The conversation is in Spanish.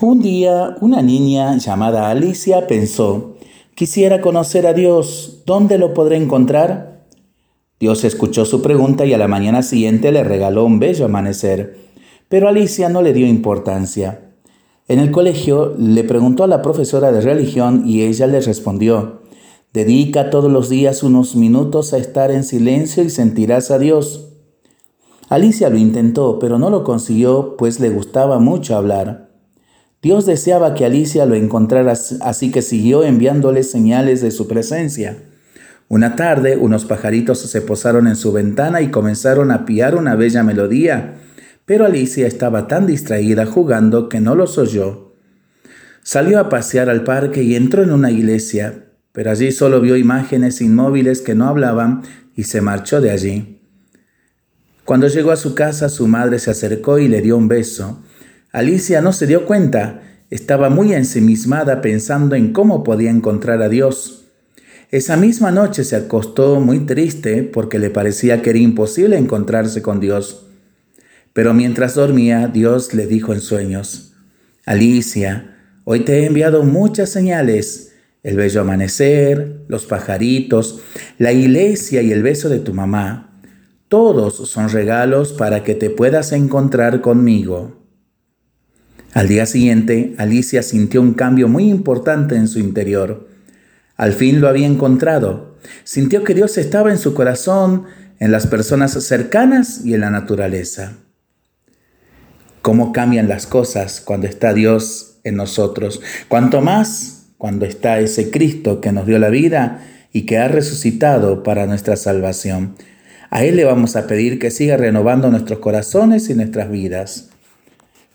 Un día, una niña llamada Alicia pensó, quisiera conocer a Dios, ¿dónde lo podré encontrar? Dios escuchó su pregunta y a la mañana siguiente le regaló un bello amanecer, pero Alicia no le dio importancia. En el colegio le preguntó a la profesora de religión y ella le respondió, dedica todos los días unos minutos a estar en silencio y sentirás a Dios. Alicia lo intentó, pero no lo consiguió, pues le gustaba mucho hablar. Dios deseaba que Alicia lo encontrara, así que siguió enviándole señales de su presencia. Una tarde, unos pajaritos se posaron en su ventana y comenzaron a piar una bella melodía, pero Alicia estaba tan distraída jugando que no los oyó. Salió a pasear al parque y entró en una iglesia, pero allí solo vio imágenes inmóviles que no hablaban y se marchó de allí. Cuando llegó a su casa, su madre se acercó y le dio un beso. Alicia no se dio cuenta, estaba muy ensimismada pensando en cómo podía encontrar a Dios. Esa misma noche se acostó muy triste porque le parecía que era imposible encontrarse con Dios. Pero mientras dormía, Dios le dijo en sueños, Alicia, hoy te he enviado muchas señales, el bello amanecer, los pajaritos, la iglesia y el beso de tu mamá. Todos son regalos para que te puedas encontrar conmigo. Al día siguiente, Alicia sintió un cambio muy importante en su interior. Al fin lo había encontrado. Sintió que Dios estaba en su corazón, en las personas cercanas y en la naturaleza. ¿Cómo cambian las cosas cuando está Dios en nosotros? Cuanto más cuando está ese Cristo que nos dio la vida y que ha resucitado para nuestra salvación. A Él le vamos a pedir que siga renovando nuestros corazones y nuestras vidas